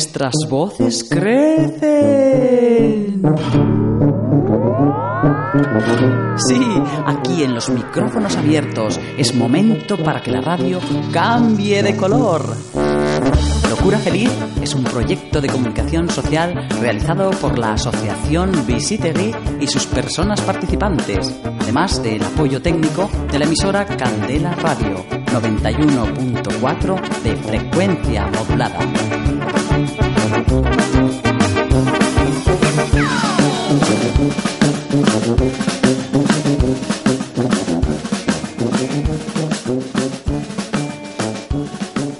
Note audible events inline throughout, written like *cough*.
nuestras voces crecen. Sí, aquí en los micrófonos abiertos es momento para que la radio cambie de color. Locura Feliz es un proyecto de comunicación social realizado por la Asociación Visitegui y sus personas participantes, además del apoyo técnico de la emisora Candela Radio 91.4 de frecuencia modulada.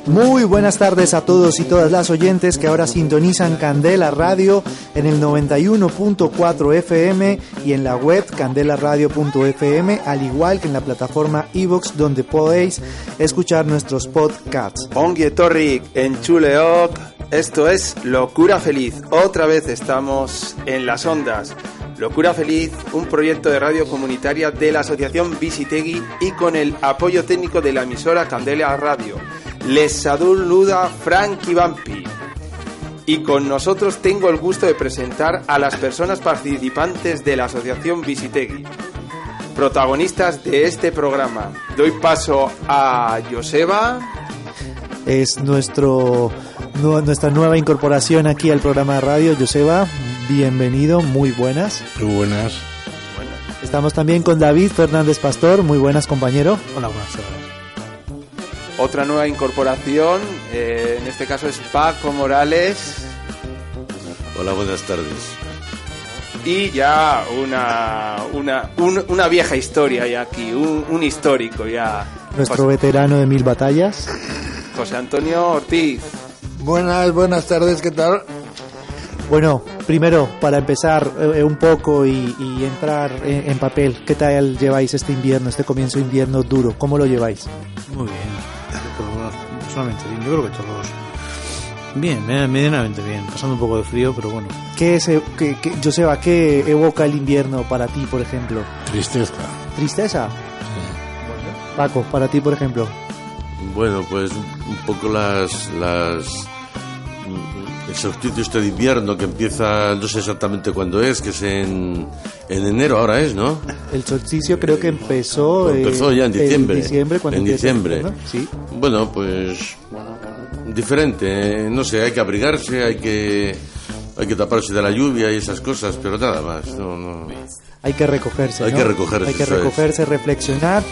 Muy buenas tardes a todos y todas las oyentes que ahora sintonizan Candela Radio en el 91.4 FM y en la web candelaradio.fm, al igual que en la plataforma iVoox donde podéis escuchar nuestros podcasts. Ongie Torrik en Chuleok, esto es Locura Feliz. Otra vez estamos en las ondas. Locura Feliz, un proyecto de radio comunitaria de la Asociación Visitegui y con el apoyo técnico de la emisora Candela Radio. Les saluda Frankie Vampi. Y con nosotros tengo el gusto de presentar a las personas participantes de la Asociación Visitegui, protagonistas de este programa. Doy paso a Joseba. Es nuestro, nu- nuestra nueva incorporación aquí al programa de radio. Joseba, bienvenido, muy buenas. Muy buenas. Estamos también con David Fernández Pastor, muy buenas compañero. Hola, buenas tardes. Otra nueva incorporación, eh, en este caso es Paco Morales. Hola, buenas tardes. Y ya una, una, un- una vieja historia ya aquí, un, un histórico ya. Nuestro José, veterano de mil batallas. José Antonio Ortiz. Buenas, buenas tardes, ¿qué tal? Bueno, primero, para empezar eh, un poco y, y entrar en, en papel, ¿qué tal lleváis este invierno, este comienzo de invierno duro? ¿Cómo lo lleváis? Muy bien. Personalmente bien. Yo creo que todos. Bien, me- medianamente bien. Pasando un poco de frío, pero bueno. ¿Qué es, eh, qué- qué- Joseba, qué evoca el invierno para ti, por ejemplo? Tristeza. ¿Tristeza? Paco, para ti, por ejemplo. Bueno, pues un poco las las el solsticio este de invierno que empieza no sé exactamente cuándo es, que es en, en enero ahora es, ¿no? El solsticio creo que empezó... eh, Empezó ya en diciembre. diciembre, cuando en diciembre. Sí. Bueno, pues diferente, eh, no sé, hay que abrigarse, hay que hay que taparse de la lluvia y esas cosas, pero nada más, no, no. Hay que recogerse. Hay ¿no? que recogerse, Hay que recogerse, reflexionar.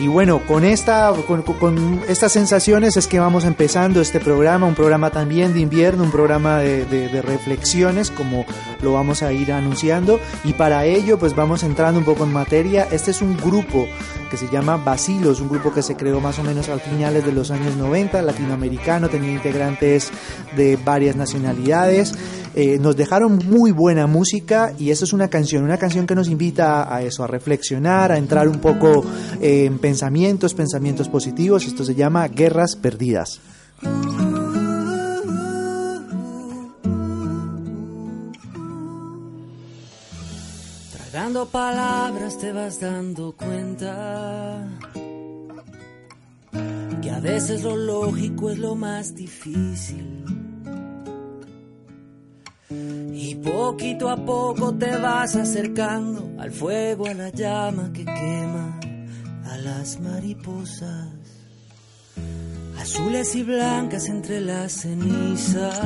Y bueno, con, esta, con, estas sensaciones es que vamos empezando este programa, un programa también de invierno, un programa de, reflexiones, como lo vamos a ir anunciando. Y para ello, pues vamos entrando un poco en materia. Este es un grupo que se llama Basilos, un grupo que se creó más o menos a finales de los años 90, latinoamericano, tenía integrantes de varias nacionalidades. Eh, nos dejaron muy buena música y eso es una canción, una canción que nos invita a eso, a reflexionar, a entrar un poco eh, en pensamientos, pensamientos positivos. Esto se llama Guerras Perdidas. Tragando palabras te vas dando cuenta que a veces lo lógico es lo más difícil. Y poquito a poco te vas acercando al fuego, a la llama que quema las mariposas. Azules y blancas entre las cenizas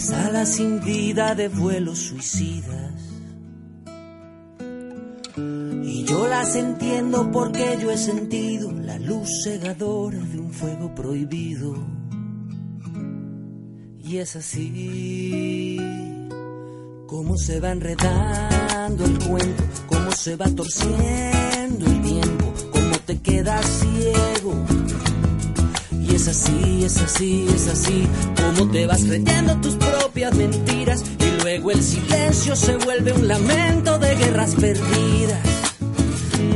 las alas sin vida de vuelos suicidas. Y yo las entiendo porque yo he sentido la luz cegadora de un fuego prohibido. Y es así como se va enredando el cuento, cómo se va torciendo el tiempo, cómo te quedas ciego. Y es así, es así, es así, como te vas creyendo tus propias mentiras y luego el silencio se vuelve un lamento de guerras perdidas,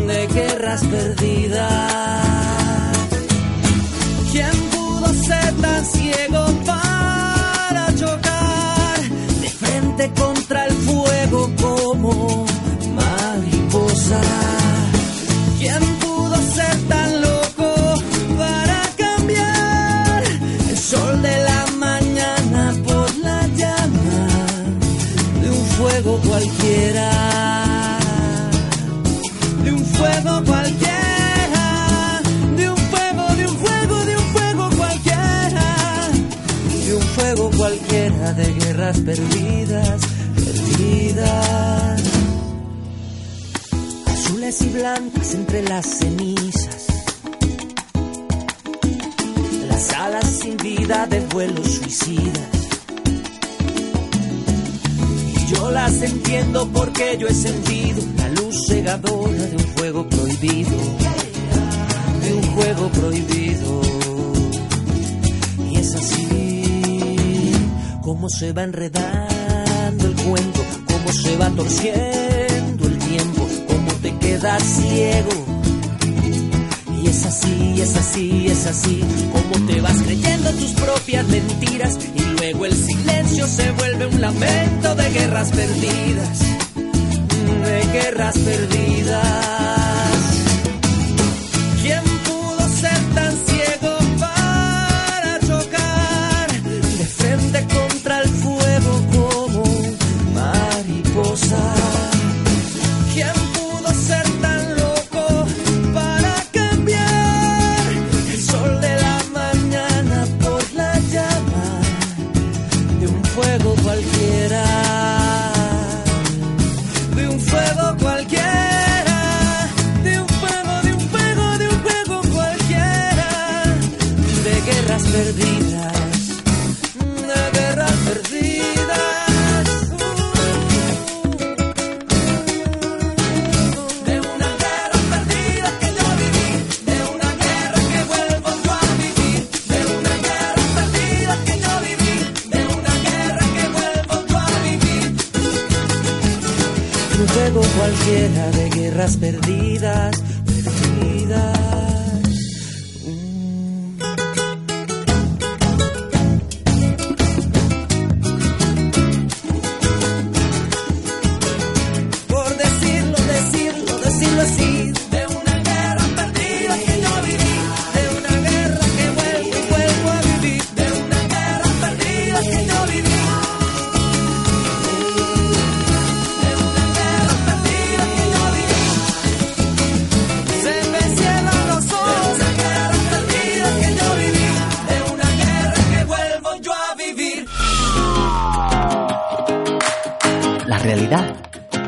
de guerras perdidas. ¿Quién pudo ser tan ciego para cualquiera de guerras perdidas, perdidas. Azules y blancas entre las cenizas. Las alas sin vida de vuelos suicidas. Y yo las entiendo porque yo he sentido la luz cegadora de un fuego prohibido. De un juego prohibido. Como se va enredando el cuento, cómo se va torciendo el tiempo, cómo te quedas ciego. Y es así, es así, es así, como te vas creyendo tus propias mentiras y luego el silencio se vuelve un lamento de guerras perdidas, de guerras perdidas.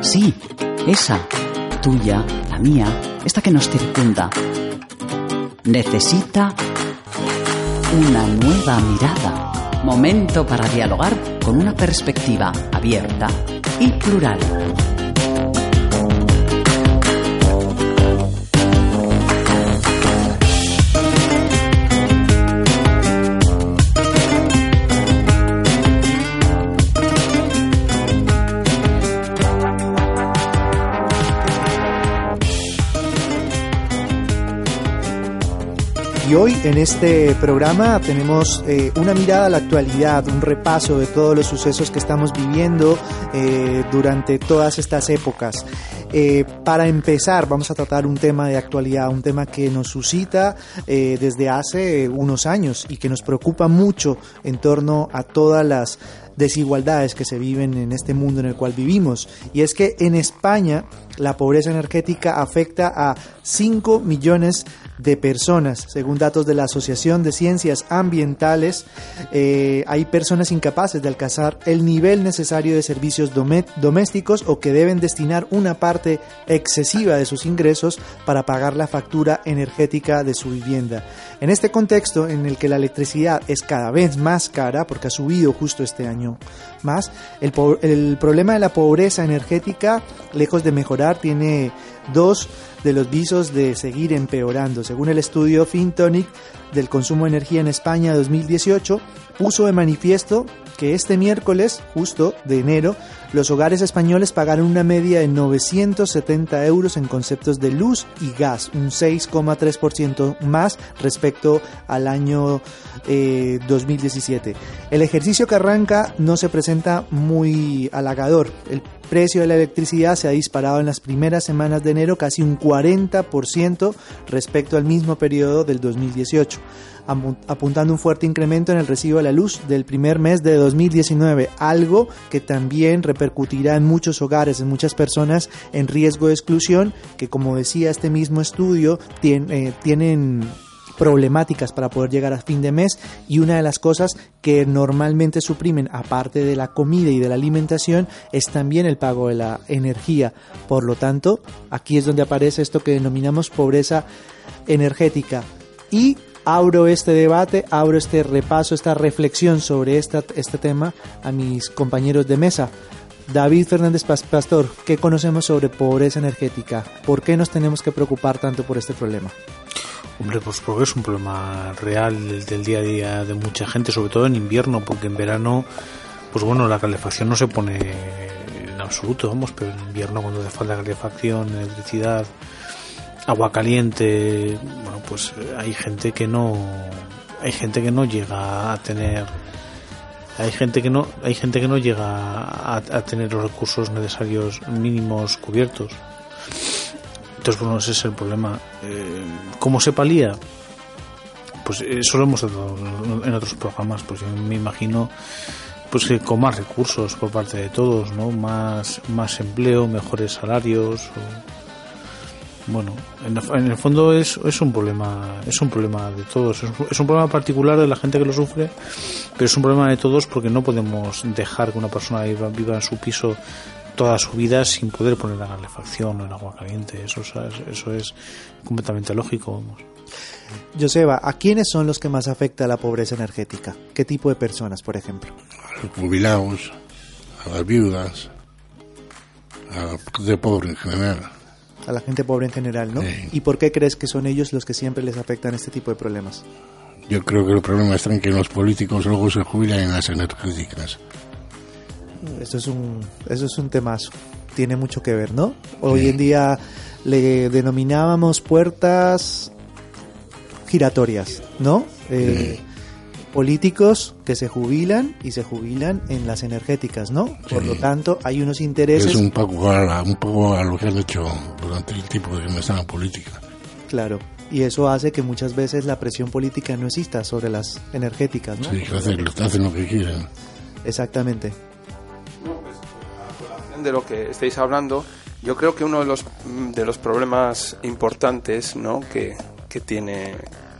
Sí, esa, tuya, la mía, esta que nos circunda, necesita una nueva mirada. Momento para dialogar con una perspectiva abierta y plural. Y hoy en este programa tenemos eh, una mirada a la actualidad, un repaso de todos los sucesos que estamos viviendo eh, durante todas estas épocas. Eh, para empezar, vamos a tratar un tema de actualidad, un tema que nos suscita desde hace unos años y que nos preocupa mucho en torno a todas las desigualdades que se viven en este mundo en el cual vivimos. Y es que en España la pobreza energética afecta a 5 millones de personas. Según datos de la Asociación de Ciencias Ambientales, eh, hay personas incapaces de alcanzar el nivel necesario de servicios domésticos o que deben destinar una parte excesiva de sus ingresos para pagar la factura energética de su vivienda. En este contexto en el que la electricidad es cada vez más cara, porque ha subido justo este año más, el problema de la pobreza energética, lejos de mejorar, tiene dos de los visos de seguir empeorando. Según el estudio FinTonic del consumo de energía en España 2018, puso de manifiesto que este miércoles, justo de enero, los hogares españoles pagaron una media de 970 euros en conceptos de luz y gas, un 6,3% más respecto al año eh, 2017. El ejercicio que arranca no se presenta muy halagador. El precio de la electricidad se ha disparado en las primeras semanas de enero casi un 40% respecto al mismo periodo del 2018 amu- apuntando un fuerte incremento en el recibo de la luz del primer mes de 2019, algo que también repercutirá en muchos hogares, en muchas personas en riesgo de exclusión, que como decía este mismo estudio, eh, tienen problemáticas para poder llegar a fin de mes y una de las cosas que normalmente suprimen, aparte de la comida y de la alimentación, es también el pago de la energía. Por lo tanto, aquí es donde aparece esto que denominamos pobreza energética. Y abro este debate, abro este repaso, esta reflexión sobre esta, este tema a mis compañeros de mesa. David Fernández Pastor, ¿qué conocemos sobre pobreza energética? ¿Por qué nos tenemos que preocupar tanto por este problema? Hombre, pues es un problema real del día a día de mucha gente, sobre todo en invierno, porque en verano, pues bueno, la calefacción no se pone en absoluto, vamos, pero en invierno cuando hace falta calefacción, electricidad, agua caliente, bueno, pues hay gente que no, hay gente que no llega a tener hay gente que no hay gente que no llega a, tener los recursos necesarios mínimos cubiertos entonces bueno ese es el problema eh, cómo se palía pues eso lo hemos hecho en otros programas pues yo me imagino pues que con más recursos por parte de todos no más más empleo mejores salarios bueno, en, el fondo es, es un problema es un problema de todos. Es un, problema particular de la gente que lo sufre, pero es un problema de todos porque no podemos dejar que una persona viva en su piso toda su vida sin poder poner la calefacción o el agua caliente. Eso, eso es completamente lógico. Joseba, ¿a quiénes son los que más afecta la pobreza energética? ¿Qué tipo de personas, por ejemplo? A los jubilados, a las viudas, a los de pobres en general a la gente pobre en general, ¿no? ¿Y por qué crees que son ellos los que siempre les afectan este tipo de problemas? Yo creo que el problema está en que los políticos luego se jubilan en las energéticas. Eso es un, eso es un temazo. Tiene mucho que ver, ¿no? Hoy en día le denominábamos puertas giratorias, ¿no? Eh, políticos que se jubilan y se jubilan en las energéticas, ¿no? Por lo tanto, hay unos intereses... Es un poco, a, un poco a lo que han hecho durante el tiempo de que están en política. Claro, y eso hace que muchas veces la presión política no exista sobre las energéticas, ¿no? Sí, hacen, hacen lo que quieren. Exactamente. De lo que estáis hablando, yo creo que uno de los, de los problemas importantes ¿no? que, que, tiene,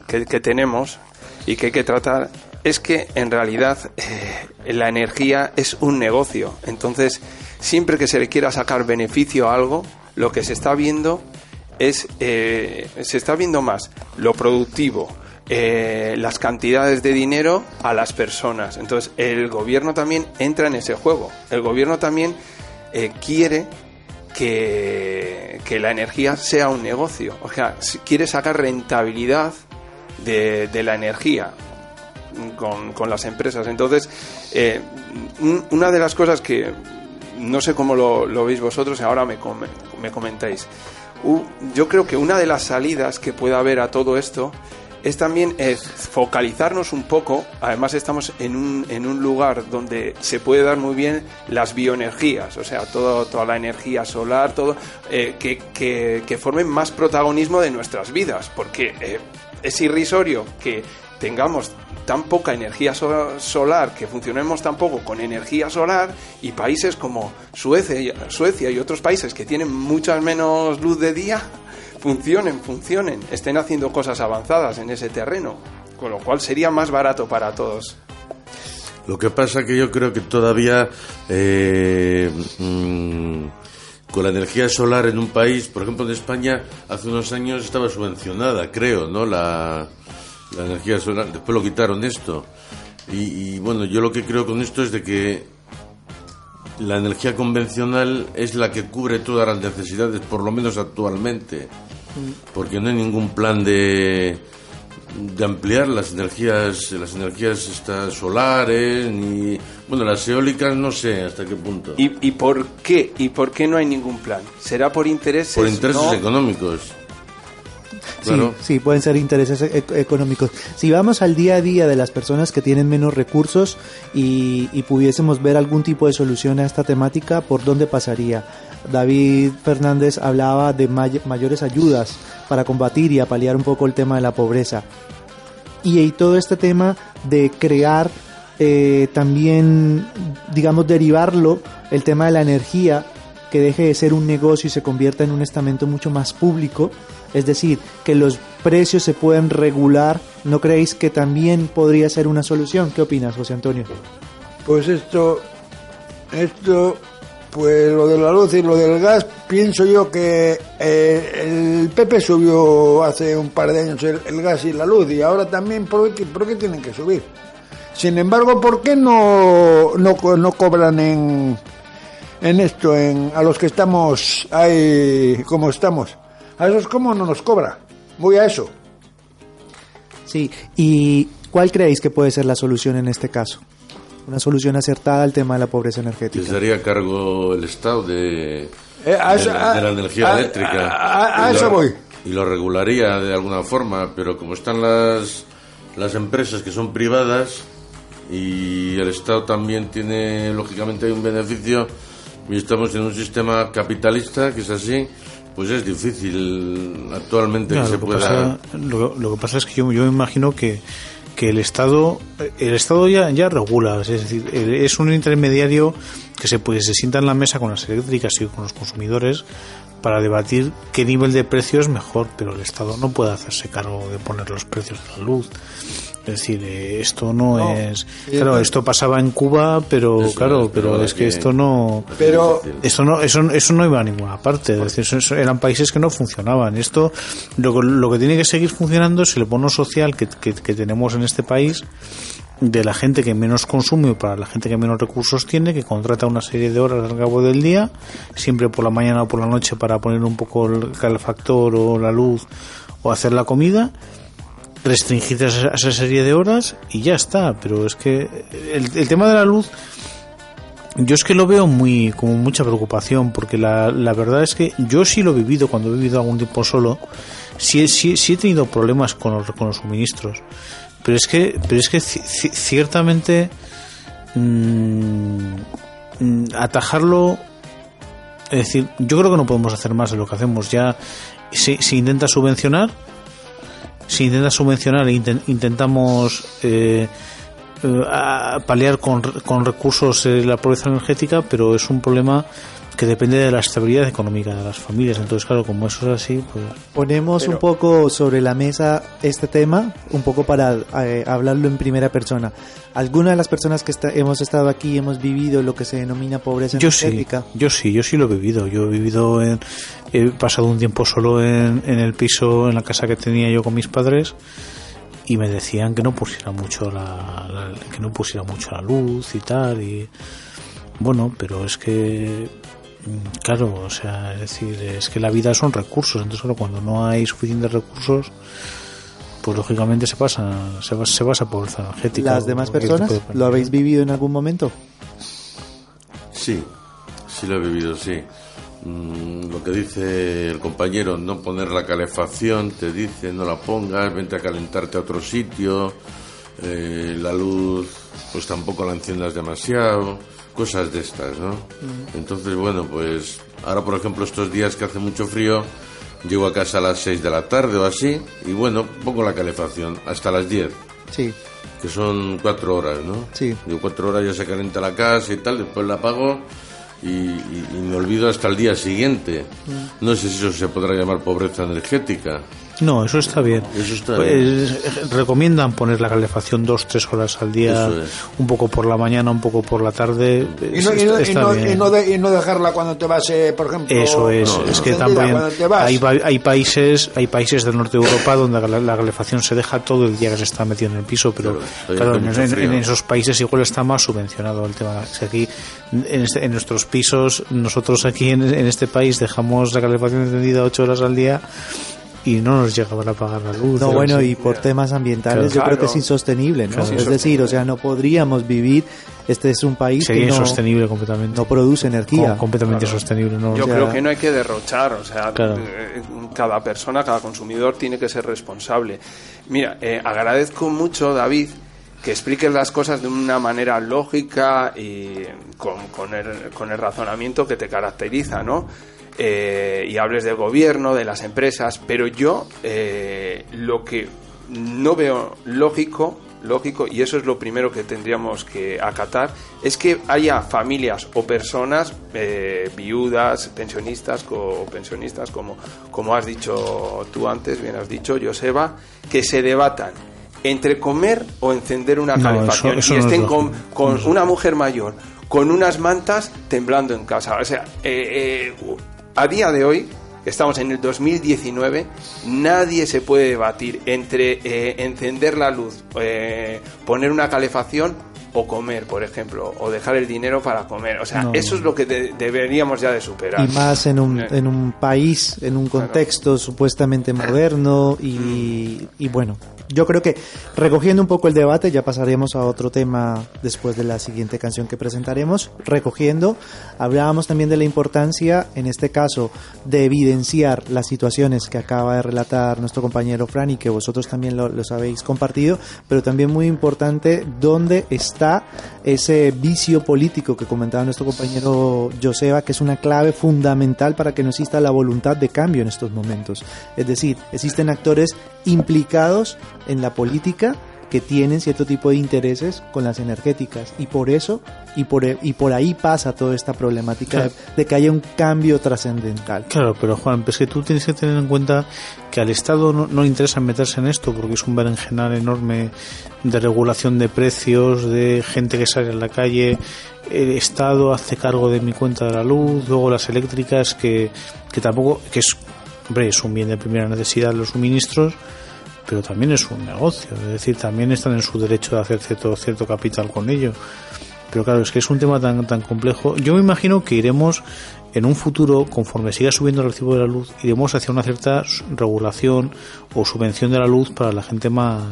que, que tenemos y que hay que tratar es que en realidad eh, la energía es un negocio. Entonces, siempre que se le quiera sacar beneficio a algo, lo que se está viendo es eh, se está viendo más lo productivo, eh, las cantidades de dinero a las personas. Entonces, el gobierno también entra en ese juego. El gobierno también quiere que, que, la energía sea un negocio. O sea, quiere sacar rentabilidad de, de la energía con, las empresas. Entonces, eh, una de las cosas que no sé cómo lo, veis vosotros, ahora me, me comentáis. yo creo que una de las salidas que puede haber a todo esto es también es focalizarnos un poco. Además, estamos en un, en un lugar donde se puede dar muy bien las bioenergías, o sea, todo, toda la energía solar, todo, eh, que, que, formen más protagonismo de nuestras vidas, porque eh, es irrisorio que tengamos tan poca energía solar, que funcionemos tan poco con energía solar y países como Suecia, Suecia y otros países que tienen mucha menos luz de día funcionen, funcionen, estén haciendo cosas avanzadas en ese terreno, con lo cual sería más barato para todos. Lo que pasa que yo creo que todavía eh, mm, con la energía solar en un país, por ejemplo en España, hace unos años estaba subvencionada, creo, ¿no? La, la energía solar, después lo quitaron esto. Y, bueno, yo lo que creo con esto es de que la energía convencional es la que cubre todas las necesidades, por lo menos actualmente, porque no hay ningún plan de, de ampliar las energías, las energías estas solares, ni bueno, las eólicas no sé hasta qué punto. ¿Y, por qué? ¿Y por qué no hay ningún plan? ¿Será por intereses? Por intereses económicos. Sí, pueden ser intereses e-, económicos. Si vamos al día a día de las personas que tienen menos recursos y, pudiésemos ver algún tipo de solución a esta temática, ¿por dónde pasaría? David Fernández hablaba de mayores ayudas para combatir y apalear un poco el tema de la pobreza. Y, todo este tema de crear eh, también, digamos, derivarlo, el tema de la energía que deje de ser un negocio y se convierta en un estamento mucho más público, es decir, que los precios se puedan regular, ¿no creéis que también podría ser una solución? ¿Qué opinas, José Antonio? Pues esto, esto, pues lo de la luz y lo del gas, pienso yo que eh, el PP subió hace un par de años el, gas y la luz y ahora también, ¿por qué, por qué tienen que subir? Sin embargo, ¿por qué no, no, no cobran en, en esto, en, a los que estamos ahí como estamos? A esos cómo no nos cobra. Voy a eso. Sí, ¿y cuál creéis que puede ser la solución en este caso? Una solución acertada al tema de la pobreza Que energética. se haría cargo el Estado de, Eh, a de, eso- la, de la a- energía a- eléctrica. a- a- a Y lo- eso voy. Y lo regularía de alguna forma, pero como están las, las empresas que son privadas y el Estado también tiene, lógicamente, hay un beneficio y estamos en un sistema capitalista que es así, pues es difícil actualmente que se que pueda... pasa, lo, lo que pasa es que yo, yo me imagino que, que el Estado el Estado ya, ya regula, es decir, es un intermediario que se, puede, se sienta en la mesa con las eléctricas y con los consumidores para debatir qué nivel de precio es mejor, pero el Estado no puede hacerse cargo de poner los precios de la luz. Es decir, esto no, No. es... Sí, Claro, esto pasaba en Cuba, pero Eso claro, es, pero es que esto no... Pero- Eso no, eso, eso no iba a ninguna parte. Es decir, eso- eso eran países que no funcionaban. Esto, lo, que- lo que tiene que seguir funcionando es el bono social que, que- que tenemos en este país de la gente que menos consume para la gente que menos recursos tiene, que contrata una serie de horas al cabo del día, siempre por la mañana o por la noche para poner un poco el calefactor o la luz o hacer la comida restringir esa, esa serie de horas y ya está. Pero es que el, tema de la luz, yo es que lo veo muy como mucha preocupación, porque la, verdad es que yo sí lo he vivido cuando he vivido algún tiempo solo, sí, sí, sí he tenido problemas con los, con los suministros. Pero es que, pero es que ci- ci- ciertamente mm, mm, atajarlo es decir, yo creo que no podemos hacer más de lo que hacemos. Ya se, se intenta subvencionar, se intenta subvencionar e inten- intentamos eh, a- paliar con, con recursos eh, la pobreza energética, pero es un problema que depende de la estabilidad económica de las familias. Entonces, claro, como eso es así, pues Ponemos Pero- un poco sobre la mesa este tema, un poco para eh, hablarlo en primera persona. Algunas de las personas que está- hemos estado aquí hemos vivido lo que se denomina pobreza yo sí, energética. yo sí, yo sí lo he vivido. Yo he vivido en, he pasado un tiempo solo en, en el piso, en la casa que tenía yo con mis padres y me decían que no pusiera mucho la, la- que no pusiera mucho la luz y tal y bueno, pero es que mm, claro, o sea, es decir, es que la vida son recursos, entonces claro, cuando no hay suficientes recursos pues lógicamente se pasa se, va- se basa pobreza energética. Las demás personas, de ¿lo habéis vivido en algún momento? Sí, sí lo he vivido, sí. Mm, lo que dice el compañero, no poner la calefacción, te dice no la pongas, vente a calentarte a otro sitio, eh, la luz, pues tampoco la enciendas demasiado, cosas de estas, ¿no? Entonces, bueno, pues ahora, por ejemplo, estos días que hace mucho frío, llego a casa a las 6 de la tarde o así, y bueno, pongo la calefacción hasta las 10 Sí, que son cuatro horas, ¿no? Sí. Digo, cuatro horas ya se calienta la casa y tal, después la apago y, y- y me olvido hasta el día siguiente. Mm. No sé si eso se podrá llamar pobreza energética. No, eso está bien. Eso está Pues, recomiendan poner la calefacción dos, tres horas al día, es. un poco por la mañana, un poco por la tarde. Y no, y no- y está no- bien. y no de- y no dejarla cuando te vas, eh, por ejemplo. Eso es, no, es que también hay, hay países, hay países del norte de Europa donde la, la calefacción se deja todo el día que se está metido en el piso, pero Claro, en, en- esos países igual está más subvencionado el tema. Que aquí, en, este- en nuestros pisos, nosotros aquí en, en este país dejamos la calefacción encendida ocho horas al día y no nos llega para pagar la luz. No, bueno, y por temas ambientales yo creo que es Claro. insostenible, ¿no? Claro. Es decir, o sea, no podríamos vivir, este es un país Sería que no, insostenible completamente. no produce energía. Com- completamente sostenible. ¿no? Yo O sea- creo que no hay que derrochar, o sea, Claro. eh, cada persona, cada consumidor tiene que ser responsable. Mira, eh, agradezco mucho, David, que expliques las cosas de una manera lógica y con, con el, con el razonamiento que te caracteriza, ¿no? Eh, y hables del gobierno, de las empresas, pero yo eh, lo que no veo lógico, lógico, y eso es lo primero que tendríamos que acatar, es que haya familias o personas eh, viudas, pensionistas o pensionistas, como, como has dicho tú antes, bien has dicho, Joseba, que se debatan entre comer o encender una calefacción y estén con, con una mujer mayor con unas mantas temblando en casa. O sea, eh, eh, a día de hoy, estamos en el 2019, nadie se puede debatir entre eh, encender la luz, poner una calefacción o comer, por ejemplo, o dejar el dinero para comer. O sea, eso es lo que deberíamos ya de superar. Y más en un, en un país, en un contexto supuestamente moderno y, y bueno, yo creo que recogiendo un poco el debate, ya pasaremos a otro tema después de la siguiente canción que presentaremos. Recogiendo, hablábamos también de la importancia, en este caso, de evidenciar las situaciones que acaba de relatar nuestro compañero Fran y que vosotros también lo, los habéis compartido, pero también muy importante dónde está ese vicio político que comentaba nuestro compañero Joseba, que es una clave fundamental para que no exista la voluntad de cambio en estos momentos. Es decir, existen actores implicados en la política que tienen cierto tipo de intereses con las energéticas. Y por eso y por, y por ahí pasa toda esta problemática de, que haya un cambio trascendental. Claro, pero Juan, pues que tú tienes que tener en cuenta que al Estado no, no interesa meterse en esto porque es un berenjenal enorme de regulación de precios, de gente que sale a la calle, el Estado hace cargo de mi cuenta de la luz, luego las eléctricas que, que tampoco, que es, hombre, es un bien de primera necesidad los suministros, pero también es un negocio, es decir, también están en su derecho de hacer cierto, cierto capital con ello. Pero claro, es que es un tema tan, tan complejo. Yo me imagino que iremos en un futuro, conforme siga subiendo el recibo de la luz, iremos hacia una cierta regulación o subvención de la luz para la gente más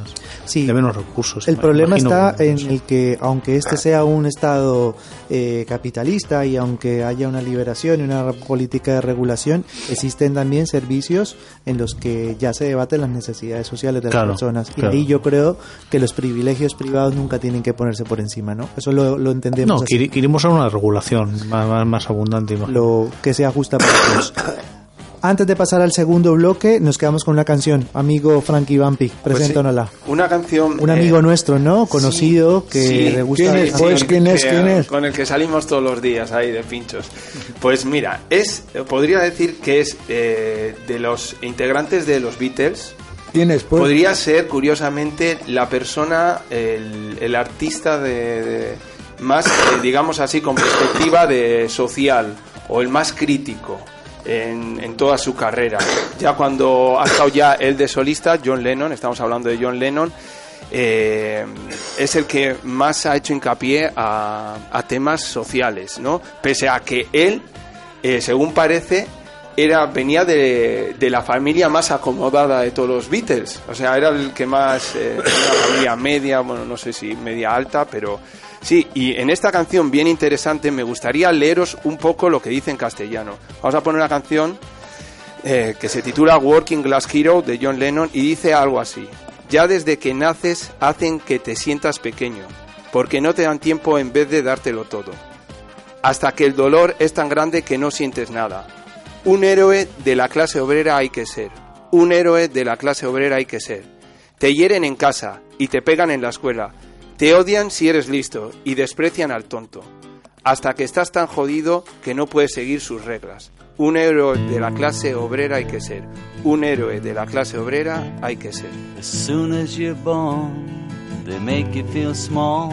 de menos recursos. El problema está en el que, aunque este sea un Estado eh, capitalista y aunque haya una liberación y una política de regulación, existen también servicios en los que ya se debaten las necesidades sociales de las personas. Y ahí yo creo que los privilegios privados nunca tienen que ponerse por encima, ¿no? Eso lo, lo entendemos. No, que iremos a una regulación más, más, abundante. Más que sea justa para todos. *coughs* Antes de pasar al segundo bloque, nos quedamos con una canción. Amigo Frankie Bumpy, pues preséntanosla. una canción. Un amigo eh, nuestro, ¿no? Conocido, que le gusta. ¿Quién es? Pues, ¿quién es? ¿Quién es? Con el que salimos todos los días ahí de pinchos. Pues mira, es, podría decir que es eh, de los integrantes de los Beatles. ¿Quién es? Pues? Podría ser, curiosamente, la persona, el, artista de, más, eh, digamos así, con perspectiva de social o el más crítico en, toda su carrera. Ya cuando ha estado ya el de solista, John Lennon, estamos hablando de John Lennon, eh, es el que más ha hecho hincapié a, temas sociales, ¿no? Pese a que él, eh, según parece, era venía de, de, la familia más acomodada de todos los Beatles, o sea, era el que más, eh, una familia media, bueno, no sé si media alta, pero Sí, y en esta canción bien interesante me gustaría leeros un poco lo que dice en castellano. Vamos a poner una canción eh, que se titula Working Glass Hero de John Lennon y dice algo así. Ya desde que naces hacen que te sientas pequeño, porque no te dan tiempo en vez de dártelo todo. Hasta que el dolor es tan grande que no sientes nada. Un héroe de la clase obrera hay que ser. Un héroe de la clase obrera hay que ser. Te hieren en casa y te pegan en la escuela te odian si eres listo y desprecian al tonto, hasta que estás tan jodido que no puedes seguir sus reglas. Un héroe de la clase obrera hay que ser. Un héroe de la clase obrera hay que ser. As soon as you're born, they make you feel small.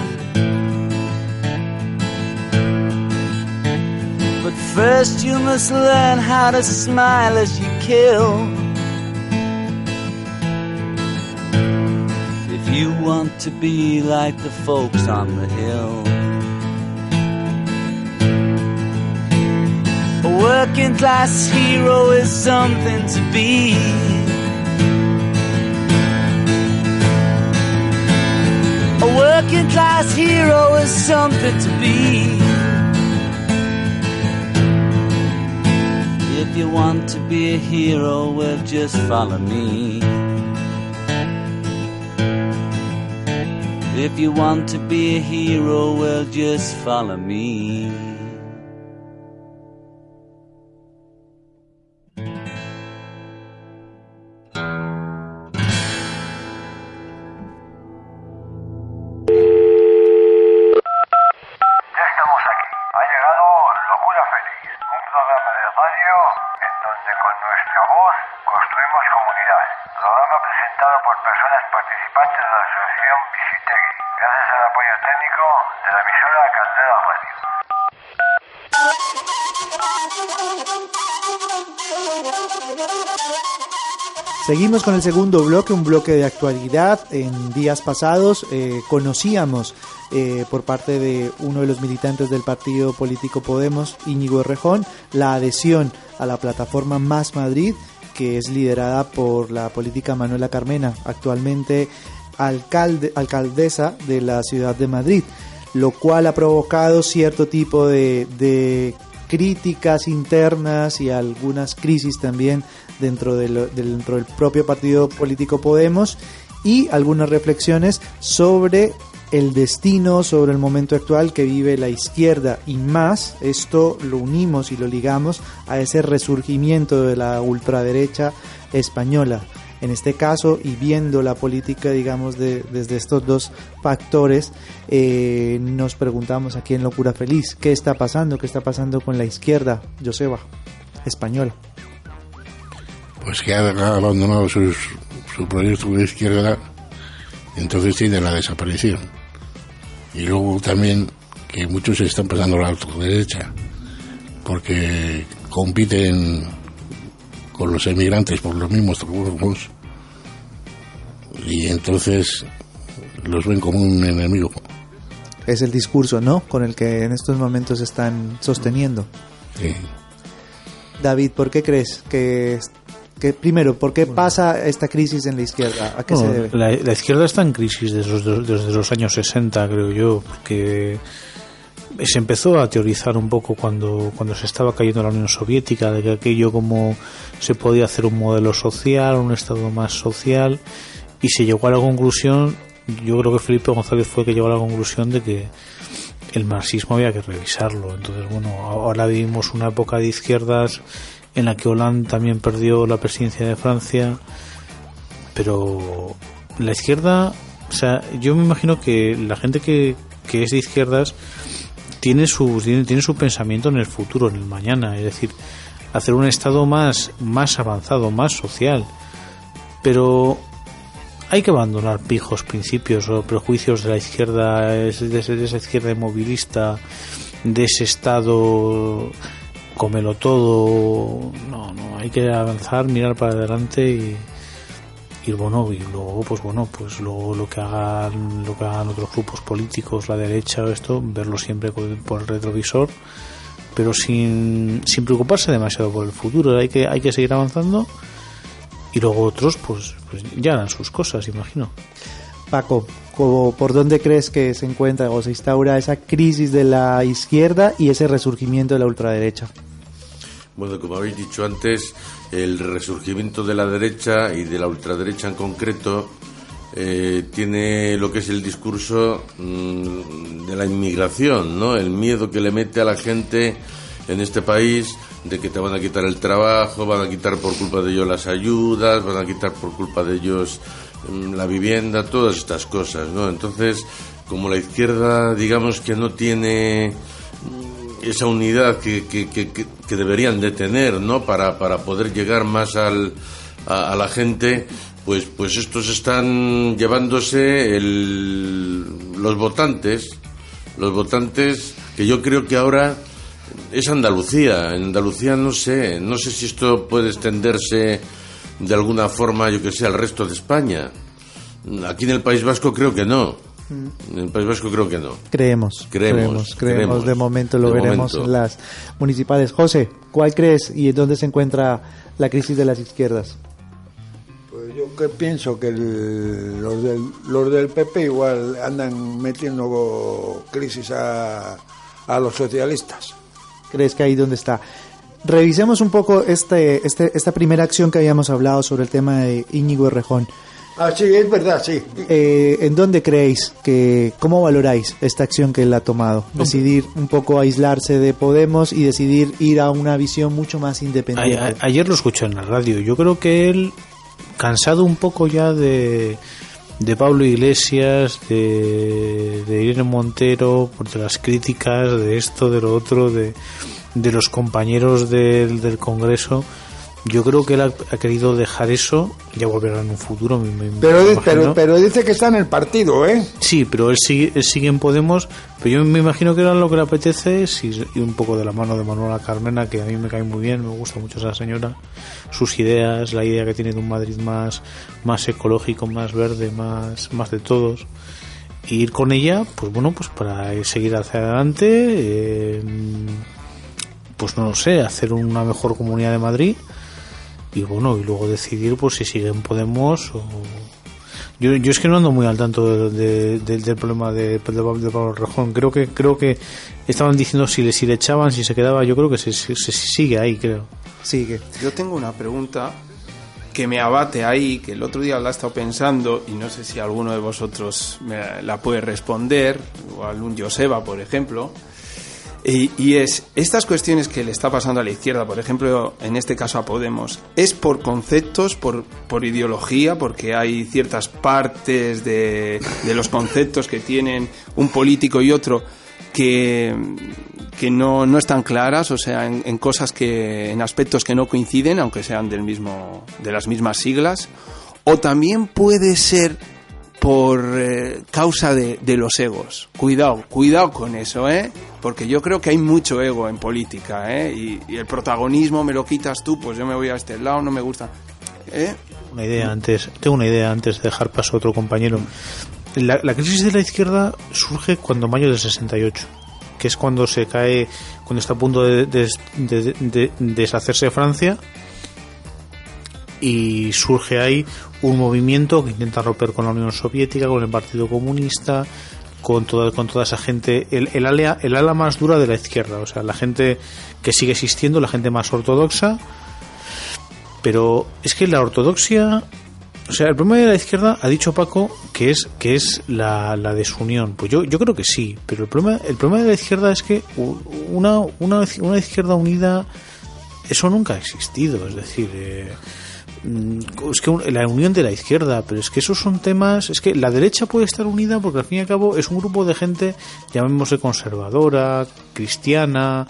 First, you must learn how to smile as you kill. If you want to be like the folks on the hill. A working class hero is something to be. A working class hero is something to be. If you want to be a hero, well, just follow me. If you want to be a hero, well, just follow me. Apoyo técnico de la emisora. Seguimos con el segundo bloque, un bloque de actualidad. En días pasados eh, conocíamos eh, por parte de uno de los militantes del partido político Podemos, Íñigo Errejón, la adhesión a la plataforma Más Madrid, que es liderada por la política Manuela Carmena, actualmente alcalde, alcaldesa de la ciudad de Madrid, lo cual ha provocado cierto tipo de, de críticas internas y algunas crisis también dentro, de lo- dentro del propio partido político Podemos y algunas reflexiones sobre el destino, sobre el momento actual que vive la izquierda y más, esto lo unimos y lo ligamos a ese resurgimiento de la ultraderecha española. En este caso, y viendo la política, digamos, de- desde estos dos factores, eh, nos preguntamos aquí en Locura Feliz, ¿qué está pasando? ¿Qué está pasando con la izquierda, Joseba, española? Pues que ha abandonado su proyecto de izquierda, entonces tiene la desaparición. Y luego también que muchos están pasando a la ultraderecha, porque compiten con los emigrantes por los mismos trabajos y entonces los ven como un enemigo. Es el discurso, ¿no? Con el que en estos momentos están sosteniendo. Sí. David, ¿por qué crees que, que primero, por qué pasa esta crisis en la izquierda? ¿A qué se debe? la, la izquierda está en crisis desde los, desde los años 60, creo yo, porque se empezó a teorizar un poco cuando, cuando se estaba cayendo la Unión Soviética, de que aquello como se podía hacer un modelo social, un Estado más social, y se llegó a la conclusión, yo creo que Felipe González fue el que llegó a la conclusión de que el marxismo había que revisarlo. Entonces, bueno, ahora vivimos una época de izquierdas en la que Hollande también perdió la presidencia de Francia, pero la izquierda, o sea, yo me imagino que la gente que, que es de izquierdas tiene su, tiene, tiene su pensamiento en el futuro, en el mañana, es decir, hacer un Estado más, más avanzado, más social. Pero hay que abandonar pijos principios o prejuicios de la izquierda, de esa izquierda inmovilista, de ese Estado cómelo todo. No, no, hay que avanzar, mirar para adelante y, y bueno, y luego, pues bueno, pues luego lo que hagan, lo que hagan otros grupos políticos, la derecha o esto, verlo siempre por, el retrovisor pero sin, sin preocuparse demasiado por el futuro. Hay que, hay que seguir avanzando y luego otros pues, pues ya harán sus cosas, imagino. Paco, ¿cómo- ¿por dónde crees que se encuentra o se instaura esa crisis de la izquierda y ese resurgimiento de la ultraderecha? Bueno, como habéis dicho antes, el resurgimiento de la derecha y de la ultraderecha en concreto eh, tiene lo que es el discurso mm, de la inmigración, ¿no? El miedo que le mete a la gente en este país de que te van a quitar el trabajo, van a quitar por culpa de ellos las ayudas, van a quitar por culpa de ellos mm, la vivienda, todas estas cosas, ¿no? Entonces, como la izquierda, digamos que no tiene esa unidad que, que, que, deberían de tener, ¿no? Para, para poder llegar más al, a, a la gente, pues, pues estos están llevándose el, los votantes, los votantes que yo creo que ahora es Andalucía. En Andalucía no sé, no sé si esto puede extenderse de alguna forma, yo que sé, al resto de España. Aquí en el País Vasco creo que no. En el País Vasco creo que no. Creemos, Creemos, creemos, creemos. creemos. De momento lo De veremos momento. en las municipales. José, ¿cuál crees y en dónde se encuentra la crisis de las izquierdas? Pues yo que pienso que el- los, del, los del PP igual andan metiendo crisis a, a los socialistas. ¿Crees que ahí dónde está? Revisemos un poco este, este, esta primera acción que habíamos hablado sobre el tema de Íñigo Errejón. Ah, sí, es verdad, sí. Eh, ¿En dónde creéis que, cómo valoráis esta acción que él ha tomado? Decidir un poco aislarse de Podemos y decidir ir a una visión mucho más independiente. a- ayer lo escuché en la radio. Yo creo que él, cansado un poco ya de, de Pablo Iglesias, de, de Irene Montero, por de las críticas, de esto, de lo otro, de, de los compañeros del, del Congreso. Yo creo que él ha, ha querido dejar eso, ya volverá en un futuro. me- me- Pero, me pero, pero dice que está en el partido, ¿eh? Sí, pero él sigue, él sigue en Podemos, pero yo me imagino que era lo que le apetece ir, ir un poco de la mano de Manuela Carmena, que a mí me cae muy bien, me gusta mucho esa señora, sus ideas, la idea que tiene de un Madrid más, más ecológico, más verde, más, más de todos. Y ir con ella, pues bueno, pues para seguir hacia adelante, eh, pues no lo sé, hacer una mejor comunidad de Madrid y bueno, y luego decidir pues si siguen Podemos o, yo, yo es que no ando muy al tanto de- de- de- del problema de, de, Pablo- de Pablo Rejón. Creo que creo que estaban diciendo si le, si le echaban, si se quedaba. Yo creo que se, se- se sigue ahí, creo. Sigue. Yo tengo una pregunta que me abate ahí, que el otro día la he estado pensando y no sé si alguno de vosotros me la puede responder, o algún Joseba, por ejemplo. Y, y es, estas cuestiones que le está pasando a la izquierda, por ejemplo, en este caso a Podemos, ¿es por conceptos, por, por ideología, porque hay ciertas partes de, de los conceptos que tienen un político y otro que, que no, no están claras, o sea, en, cosas que, en aspectos que no coinciden, aunque sean del mismo, de las mismas siglas, o también puede ser por eh, causa de, de los egos. Cuidado, cuidado con eso, ¿eh? Porque yo creo que hay mucho ego en política, ¿eh? Y, el protagonismo me lo quitas tú, pues yo me voy a este lado, no me gusta. ¿Eh? Una idea antes, tengo una idea antes de dejar paso a otro compañero. La, la crisis de la izquierda surge cuando mayo del 68, que es cuando se cae, cuando está a punto de- de- deshacerse de Francia y surge ahí un movimiento que intenta romper con la Unión Soviética, con el Partido Comunista, con toda, con toda esa gente, el, el, ala, el ala más dura de la izquierda, o sea, la gente que sigue existiendo, la gente más ortodoxa, pero es que la ortodoxia, o sea, el problema de la izquierda ha dicho Paco que es que es la, la desunión. Pues yo, yo creo que sí, pero el problema, el problema de la izquierda es que una, una, una izquierda unida eso nunca ha existido. Es decir, eh, es que la unión de la izquierda, pero es que esos son temas, es que la derecha puede estar unida porque al fin y al cabo es un grupo de gente, llamémosle conservadora, cristiana,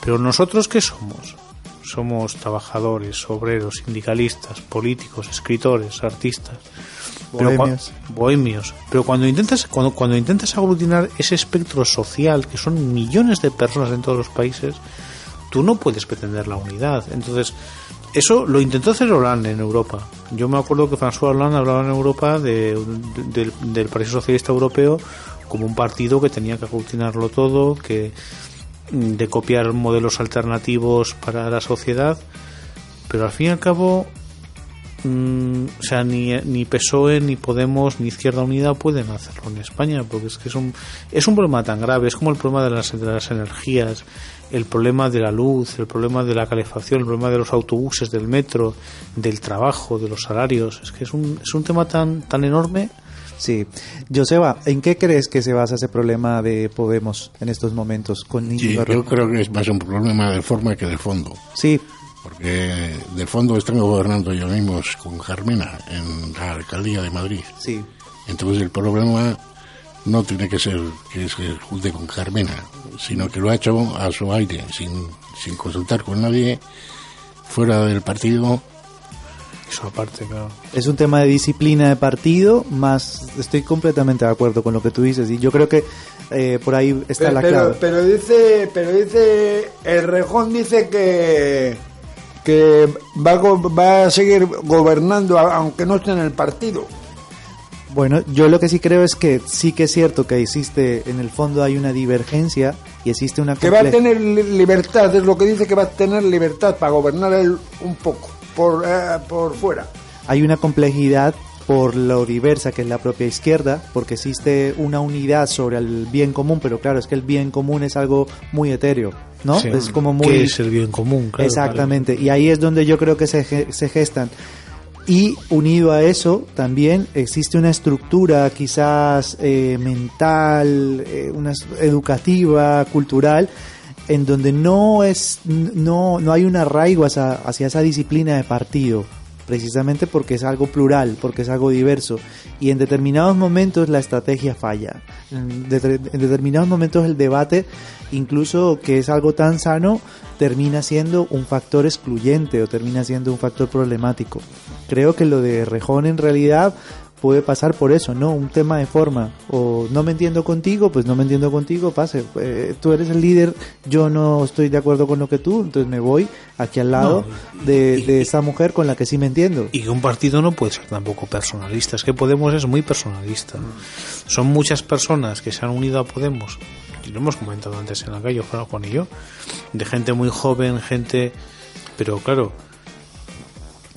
pero nosotros qué somos? Somos trabajadores, obreros, sindicalistas, políticos, escritores, artistas. Pero Bohemios. bohemios. Pero cuando intentas, cuando, cuando intentas aglutinar ese espectro social, que son millones de personas en todos los países, tú no puedes pretender la unidad. Entonces, eso lo intentó hacer Hollande en Europa. Yo me acuerdo que François Hollande hablaba en Europa de- del, Partido Socialista Europeo como un partido que tenía que aglutinarlo todo, que mm, de copiar modelos alternativos para la sociedad, pero al fin y al cabo Mm, o sea, ni, ni PSOE, ni Podemos, ni Izquierda Unida pueden hacerlo en España, porque es que es un, es un problema tan grave, es como el problema de las, de las energías, el problema de la luz, el problema de la calefacción, el problema de los autobuses, del metro, del trabajo, de los salarios, es que es un, es un tema tan, tan enorme. Sí. Joseba, ¿en qué crees que se basa ese problema de Podemos en estos momentos con Sí, yo creo que es más un problema de forma que de fondo. Sí, Porque de fondo están gobernando ellos mismos con Carmena en la alcaldía de Madrid. sí. Entonces el problema no tiene que ser que se junte con Carmena, sino que lo ha hecho a su aire, sin, sin consultar con nadie, fuera del partido. Eso aparte, claro. Es un tema de disciplina de partido, más estoy completamente de acuerdo con lo que tú dices y yo creo que eh, por ahí está Pero, la pero, clave. pero dice, pero dice, el Rejón dice que que va va a seguir gobernando aunque no esté en el partido. Bueno, yo lo que sí creo es que sí que es cierto que existe, en el fondo hay una divergencia y existe una Que va a tener li- libertad, es lo que dice que va a tener libertad para gobernar él un poco por eh, por fuera. hay una complejidad por lo diversa que es la propia izquierda, porque existe una unidad sobre el bien común, pero claro, es que el bien común es algo muy etéreo, ¿no? Sí. Es como muy... ¿Qué es el bien común? Claro, Exactamente, y ahí es donde yo creo que se, se gestan. Y unido a eso, también existe una estructura quizás eh, mental, eh, una educativa, cultural, en donde no, es, no, no hay un arraigo hacia, hacia esa disciplina de partido, precisamente porque es algo plural, porque es algo diverso. Y en determinados momentos la estrategia falla. En, de- en determinados momentos el debate, incluso que es algo tan sano, termina siendo un factor excluyente o termina siendo un factor problemático. Creo que lo de Rejón en realidad puede pasar por eso, ¿no? Un tema de forma. O no me entiendo contigo, pues no me entiendo contigo, pase. Eh, tú eres el líder, yo no estoy de acuerdo con lo que tú, entonces me voy aquí al lado de, de esa mujer con la que sí me entiendo. Y que un partido no puede ser tampoco personalista. Es que Podemos es muy personalista. Son muchas personas que se han unido a Podemos. Y lo hemos comentado antes en la calle, Juan y yo. De gente muy joven, gente. Pero claro,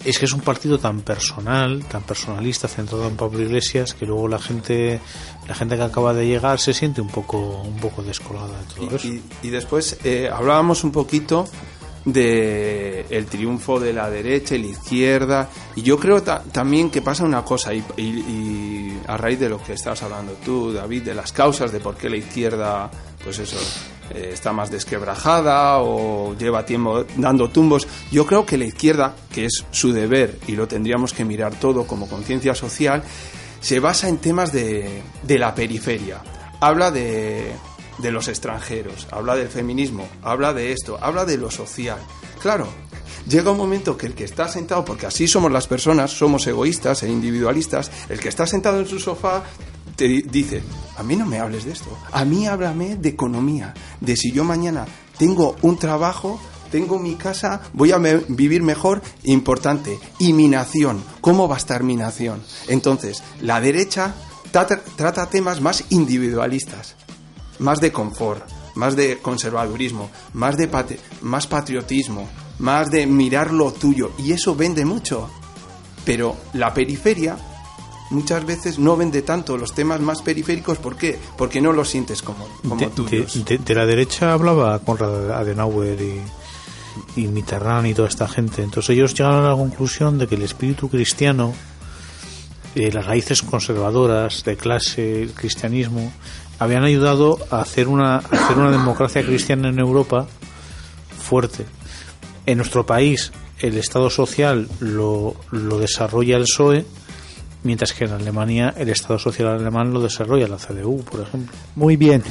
es que es un partido tan personal, tan personalista, centrado en Pablo Iglesias, que luego la gente, la gente que acaba de llegar se siente un poco, un poco descolada de todo eso. Y, y después eh, hablábamos un poquito de el triunfo de la derecha y la izquierda y yo creo ta- también que pasa una cosa y, y- y a raíz de lo que estás hablando tú David de las causas de por qué la izquierda pues eso eh, está más desquebrajada o lleva tiempo dando tumbos yo creo que la izquierda que es su deber y lo tendríamos que mirar todo como conciencia social se basa en temas de, de la periferia habla de de los extranjeros, habla del feminismo, habla de esto, habla de lo social. Claro, llega un momento que el que está sentado, porque así somos las personas, somos egoístas e individualistas, el que está sentado en su sofá te di- dice, a mí no me hables de esto, a mí háblame de economía, de si yo mañana tengo un trabajo, tengo mi casa, voy a vivir mejor, importante, y mi nación, ¿cómo va a estar mi nación? Entonces, la derecha trata, temas más individualistas, más de confort, más de conservadurismo, más de más patriotismo, más de mirar lo tuyo y eso vende mucho. Pero la periferia muchas veces no vende tanto los temas más periféricos, ¿por qué? Porque no los sientes como, como de, tuyos. de- de la derecha hablaba Konrad Adenauer y, y Mitterrand y toda esta gente. Entonces ellos llegaron a la conclusión de que el espíritu cristiano, eh, las raíces conservadoras de clase, el cristianismo, habían ayudado a hacer una, a hacer una democracia cristiana en Europa fuerte. En nuestro país el Estado social lo, lo desarrolla el PSOE, mientras que en Alemania el Estado social alemán lo desarrolla la CDU, por ejemplo. Muy bien.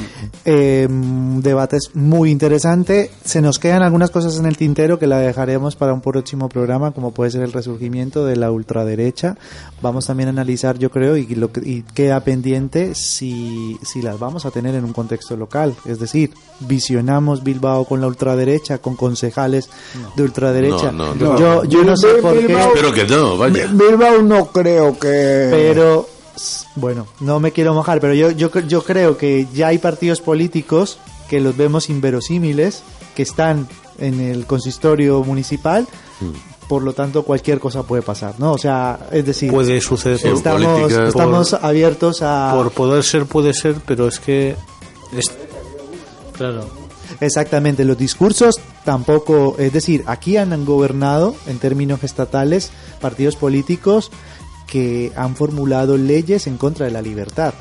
Eh, un debate es muy interesante. Se nos quedan algunas cosas en el tintero que la dejaremos para un próximo programa, como puede ser el resurgimiento de la ultraderecha. Vamos también a analizar, yo creo, y, lo que, y queda pendiente si, si las vamos a tener en un contexto local. Es decir, visionamos Bilbao con la ultraderecha, con concejales de ultraderecha. No, no, no. Yo, yo no sé por qué. Bilbao- Espero que no, vaya. Bilbao no creo que... pero s- bueno, no me quiero mojar, pero yo, yo, yo creo que ya hay partidos políticos que los vemos inverosímiles, que están en el consistorio municipal, por lo tanto cualquier cosa puede pasar, ¿no? O sea, es decir, Puede suceder por estamos, política, estamos abiertos a... Por poder ser, puede ser, pero es que. es- claro. Exactamente, los discursos tampoco, es decir, aquí han gobernado en términos estatales partidos políticos que han formulado leyes en contra de la libertad.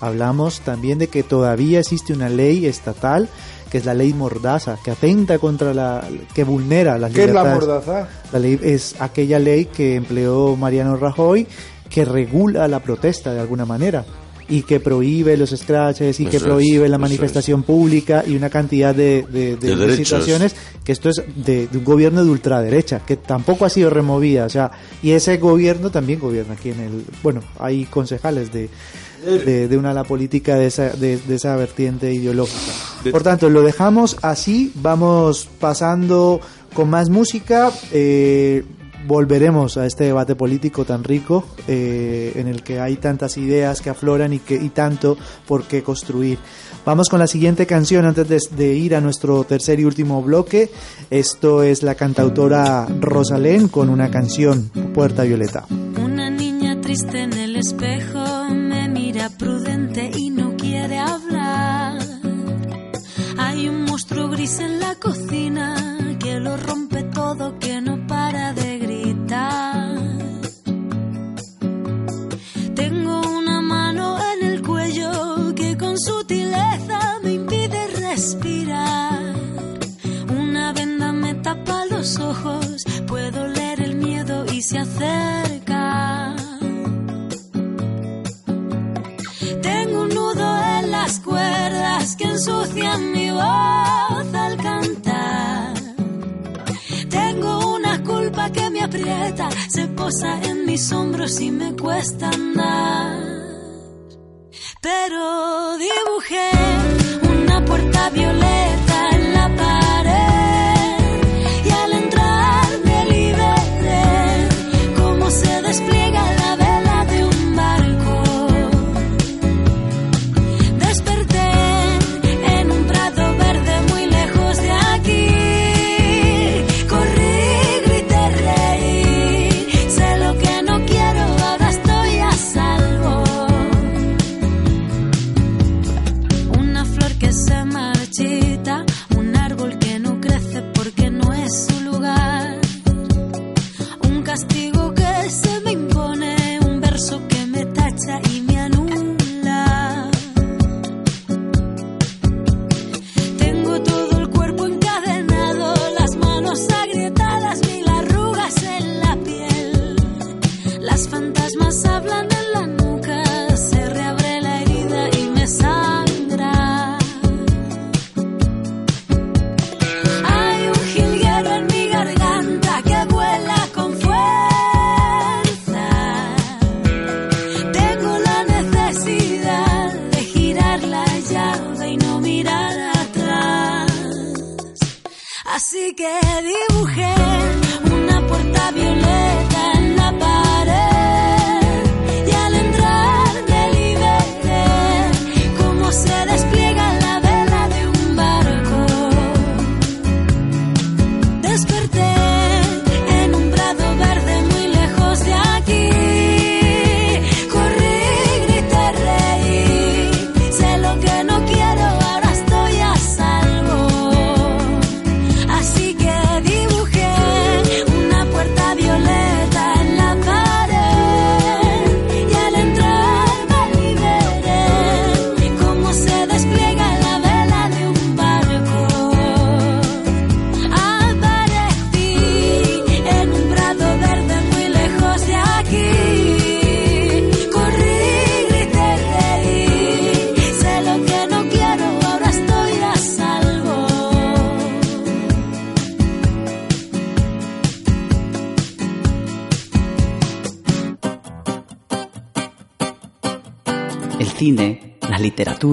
Hablamos también de que todavía existe una ley estatal que es la ley Mordaza, que atenta contra la que vulnera las ¿Qué es la libertades. mordaza? La ley es aquella ley que empleó Mariano Rajoy que regula la protesta de alguna manera y que prohíbe los scratches y que es, prohíbe la manifestación pública y una cantidad de, de- de- De de derechos. situaciones que esto es de, un gobierno de ultraderecha que tampoco ha sido removida o sea y ese gobierno también gobierna aquí en el bueno hay concejales de de, de una ala política de esa, de, de esa vertiente ideológica. Por tanto, lo dejamos así, vamos pasando con más música. eh, volveremos a este debate político tan rico eh, en el que hay tantas ideas que afloran y, que, y tanto por qué construir. Vamos con la siguiente canción antes de, de ir a nuestro tercer y último bloque. Esto es la cantautora Rosalén con una canción, Puerta Violeta. Una niña triste en el espejo me mira prudente y no quiere hablar. Hay un monstruo gris en la cocina que lo rompe respirar. Una venda me tapa los ojos, puedo leer el miedo y se acerca. Tengo un nudo en las cuerdas que ensucian mi voz al cantar. Tengo una culpa que me aprieta, se posa en mis hombros y me cuesta andar. Pero dibujé una puerta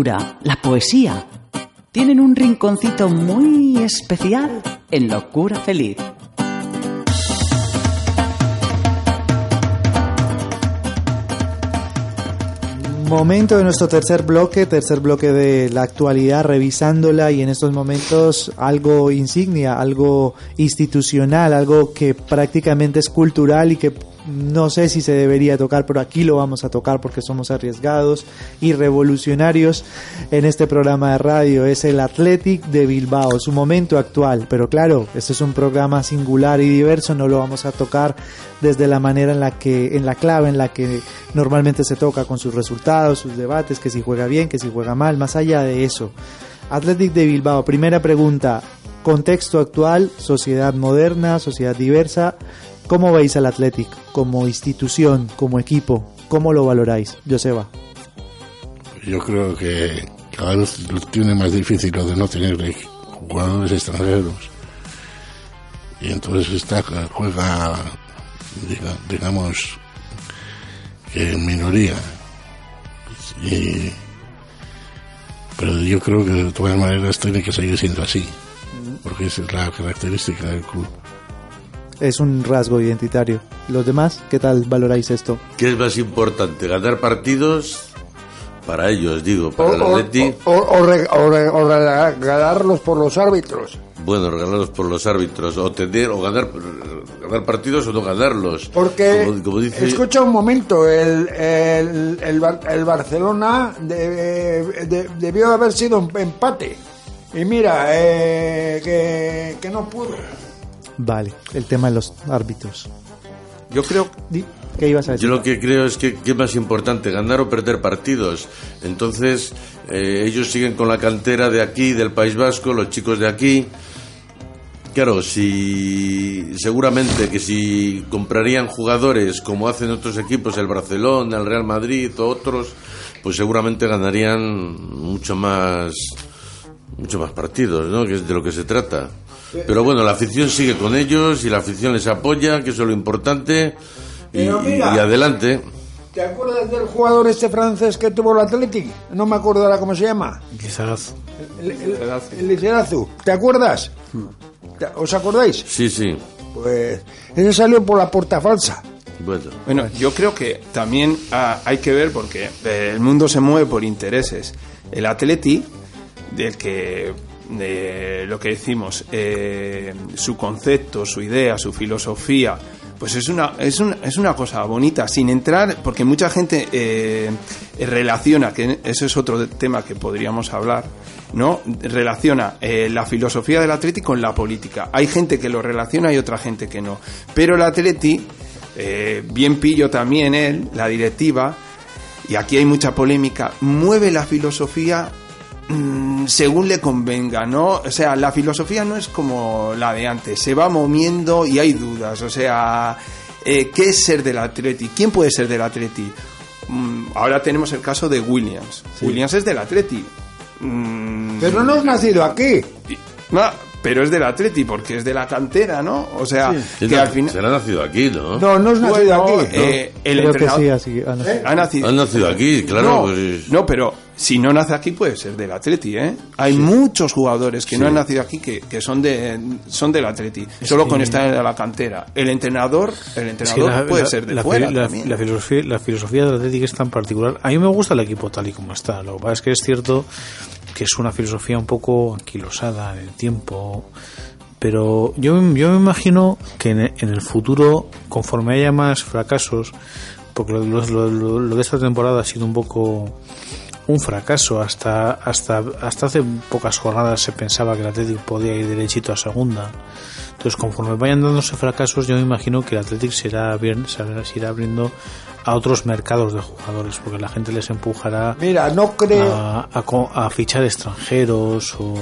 la poesía tienen un rinconcito muy especial en Locura Feliz. Momento de nuestro tercer bloque, tercer bloque de la actualidad, revisándola y en estos momentos algo insignia, algo institucional, algo que prácticamente es cultural y que no sé si se debería tocar, pero aquí lo vamos a tocar porque somos arriesgados y revolucionarios en este programa de radio. Es el Athletic de Bilbao, su momento actual. Pero claro, este es un programa singular y diverso, no lo vamos a tocar desde la manera en la que, en la clave en la que normalmente se toca con sus resultados, sus debates, que si juega bien, que si juega mal, más allá de eso. Athletic de Bilbao, primera pregunta, contexto actual, sociedad moderna, sociedad diversa, ¿Cómo veis al Athletic como institución, como equipo? ¿Cómo lo valoráis, Joseba? Yo creo que cada vez lo tiene más difícil lo de no tener jugadores extranjeros. Y entonces está, juega, diga- digamos, en minoría. Y, pero yo creo que de todas maneras tiene que seguir siendo así. Porque esa es la característica del club. Es un rasgo identitario. ¿Los demás, qué tal valoráis esto? ¿Qué es más importante? ¿Ganar partidos? Para ellos, digo, O, para el o- Atleti. o- o re- o re- o regalarlos por los árbitros. Bueno, regalarlos por los árbitros, o tener, o ganar, ganar partidos o no ganarlos. Porque, como, como dice, escucha un momento, el, el, el, el Barcelona de- de- debió haber sido un empate. Y mira, eh, que, que no pudo. Vale, el tema de los árbitros. Yo creo ¿Qué ibas a decir? yo lo que creo es que ¿qué más importante, ganar o perder partidos. Entonces, eh, ellos siguen con la cantera de aquí, del País Vasco, los chicos de aquí. Claro, si seguramente que si comprarían jugadores como hacen otros equipos, el Barcelona, el Real Madrid o otros, pues seguramente ganarían mucho más mucho más partidos, ¿no? Que es de lo que se trata. Pero bueno, la afición sigue con ellos y la afición les apoya, que eso es lo importante. Y, mira. y adelante. ¿Te acuerdas del jugador este francés que tuvo el Athletic? No me acuerdo ahora cómo se llama. Quizás El, el, el Lizarazu. ¿Te acuerdas? ¿Te- ¿Os acordáis? Sí, sí. Pues ese salió por la puerta falsa. Bueno. Bueno, yo creo que también ah, hay que ver porque eh, el mundo se mueve por intereses. El Atleti, del que de lo que decimos, eh, su concepto, su idea, su filosofía, pues es una, es una, es una cosa bonita, sin entrar, porque mucha gente eh, relaciona, que eso es otro tema que podríamos hablar, ¿no? Relaciona eh, la filosofía del Atleti con la política. Hay gente que lo relaciona y otra gente que no. Pero el Atleti, eh, bien pillo también él, la directiva, y aquí hay mucha polémica, mueve la filosofía mm, según le convenga, ¿no? O sea, la filosofía no es como la de antes, se va moviendo y hay dudas, o sea, eh, ¿qué es ser del Atleti? ¿Quién puede ser del Atleti? Mm, ahora tenemos el caso de Williams. Williams es del Atleti. Mm, Pero no has nacido aquí. no, pero es del Atleti porque es de la cantera, ¿no? O sea, Es que al final... Será nacido aquí, ¿no? No, no has nacido Bueno, aquí. eh, el Creo que sí, así. no. Ha nacido. Han nacido aquí, claro. No, pues- no, pero si no nace aquí puede ser del Atleti, ¿eh? Hay muchos jugadores que no han nacido aquí que, que son de son del Atleti, solo con estar en la cantera. El entrenador, el entrenador la- puede la- ser de la, fuera la- también. la filosofía, la filosofía del Atlético es tan particular. A mí me gusta el equipo tal y como está. Lo que pasa es que es cierto que es una filosofía un poco anquilosada en el tiempo. Pero yo, yo me imagino que en, en el futuro, conforme haya más fracasos, porque lo, lo- lo- lo de esta temporada ha sido un poco un fracaso. Hasta, hasta, hasta hace pocas jornadas se pensaba que el Atlético podía ir derechito a segunda. Entonces, conforme vayan dándose fracasos, yo me imagino que el Athletic se irá, se irá- abriendo a otros mercados de jugadores, porque la gente les empujará Mira, no creo, a, a a fichar extranjeros o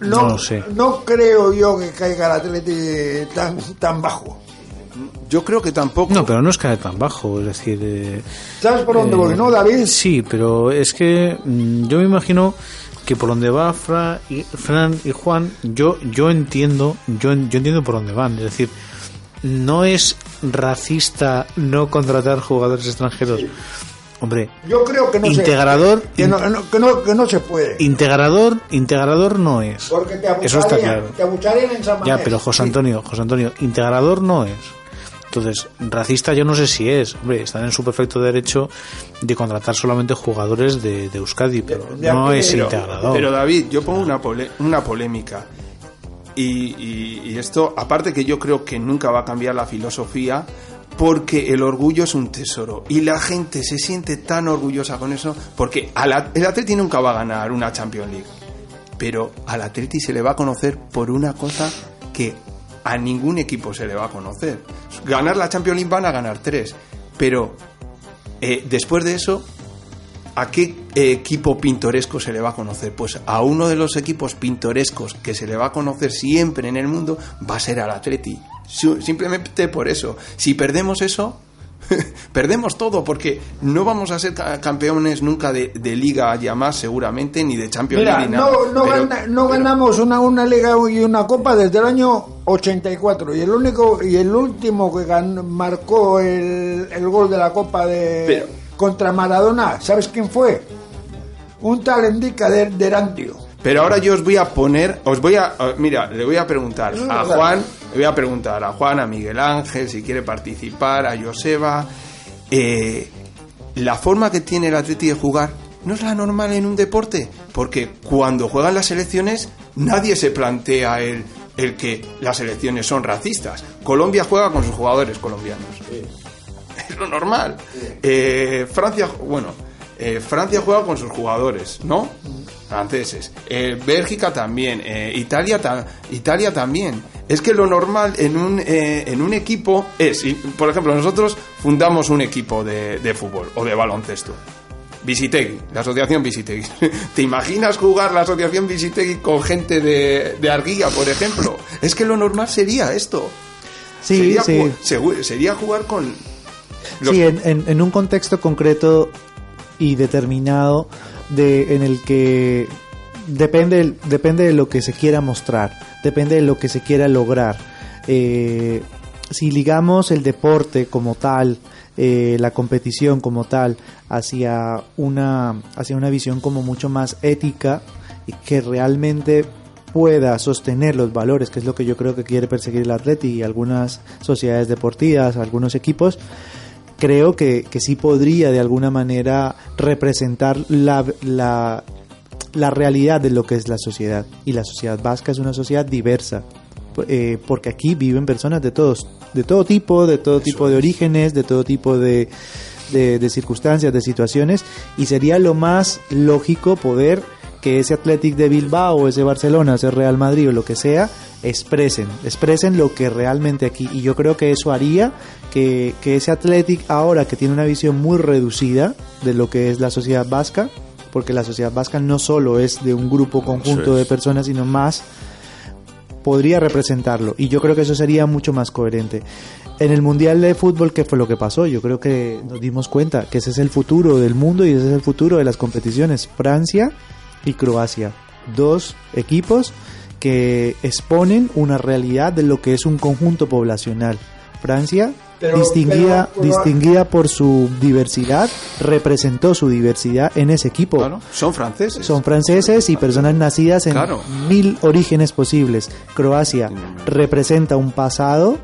no, no, lo sé. no creo yo que caiga el Atleti tan, tan bajo. Yo creo que tampoco. No, pero no es caer tan bajo, es decir... eh, ¿Sabes por dónde eh, voy, no, David? Sí, pero es que mm, yo me imagino que por donde va Fra y, Fran y Juan, yo yo entiendo, yo, en- yo entiendo por dónde van, es decir, no es racista no contratar jugadores extranjeros. Hombre, Yo creo que no Integrador, se, que, no, que, no, que no se puede. integrador, integrador no es. Porque te Eso está claro. te en San Ya, pero José Sí. Antonio, José Antonio, integrador no es. Entonces, racista yo no sé si es. Hombre, están en su perfecto derecho de contratar solamente jugadores de, de Euskadi, pero de no es Pero, integrador. pero, David, yo pongo una, pole- una polémica. Y, y- y esto, aparte que yo creo que nunca va a cambiar la filosofía, porque el orgullo es un tesoro. Y la gente se siente tan orgullosa con eso, porque al at- el Atleti nunca va a ganar una Champions League. Pero al Atleti se le va a conocer por una cosa que a ningún equipo se le va a conocer. Ganar la Champions League van a ganar tres. Pero eh, después de eso, ¿A qué equipo pintoresco se le va a conocer? Pues a uno de los equipos pintorescos que se le va a conocer siempre en el mundo va a ser al Atleti. Simplemente por eso. Si perdemos eso, *laughs* perdemos todo, porque no vamos a ser ca- campeones nunca de, de Liga ya más, seguramente, ni de Champions Mira, League. ni nada. no, no, Pero- gana- no pero- ganamos una, una liga y una copa desde el año 84 y el único y el último que gan- marcó el, el gol de la copa de Pero- contra Maradona, ¿sabes quién fue? Un tal Endica de, de. Pero ahora yo os voy a poner, os voy a, mira, le voy a preguntar es a. Juan, le voy a preguntar a Juan, a Miguel Ángel, si quiere participar, a Joseba. eh, la forma que tiene el Atleti de jugar no es la normal en un deporte, porque cuando juegan las selecciones nadie se plantea el, el que las selecciones son racistas. Colombia juega con sus jugadores colombianos. *laughs* Es lo normal. Eh, Francia, bueno, eh, Francia juega con sus jugadores, ¿no? Franceses. Eh, Bélgica también. Eh, Italia, ta- Italia también. Es que lo normal en un, eh, en un equipo es, y, por ejemplo, nosotros fundamos un equipo de, de fútbol o de baloncesto. Visitegui, la asociación Visitegui. *laughs* ¿Te imaginas jugar la asociación Visitegui con gente de, de Arguilla, por ejemplo? Es que lo normal sería esto. Sí, sería, sí. ju- segu- sería jugar con... los- Sí, en, en- en un contexto concreto y determinado de, en el que depende, depende de lo que se quiera mostrar, depende de lo que se quiera lograr. Eh, si ligamos el deporte como tal, eh, la competición como tal, hacia una, hacia una visión como mucho más ética y que realmente pueda sostener los valores, que es lo que yo creo que quiere perseguir el Atleti y algunas sociedades deportivas, algunos equipos, creo que, que sí podría de alguna manera representar la, la, la realidad de lo que es la sociedad. Y la sociedad vasca es una sociedad diversa, eh, porque aquí viven personas de todos, de todo tipo, de todo tipo de orígenes, de todo tipo de, de, de circunstancias, de situaciones, y sería lo más lógico poder que ese Athletic de Bilbao, ese Barcelona, ese Real Madrid o lo que sea, expresen, expresen lo que realmente aquí. Y yo creo que eso haría que, que ese Athletic ahora que tiene una visión muy reducida de lo que es la sociedad vasca, porque la sociedad vasca no solo es de un grupo conjunto de personas, sino más, podría representarlo. Y yo creo que eso sería mucho más coherente. En el Mundial de Fútbol, ¿qué fue lo que pasó? Yo creo que nos dimos cuenta que ese es el futuro del mundo y ese es el futuro de las competiciones. Francia y Croacia. Dos equipos que exponen una realidad de lo que es un conjunto poblacional. Francia, Pero- distinguida, pero- distinguida por su diversidad, representó su diversidad en ese equipo. Claro, son franceses. Son franceses y personas nacidas en Claro. mil orígenes posibles. Croacia representa un pasado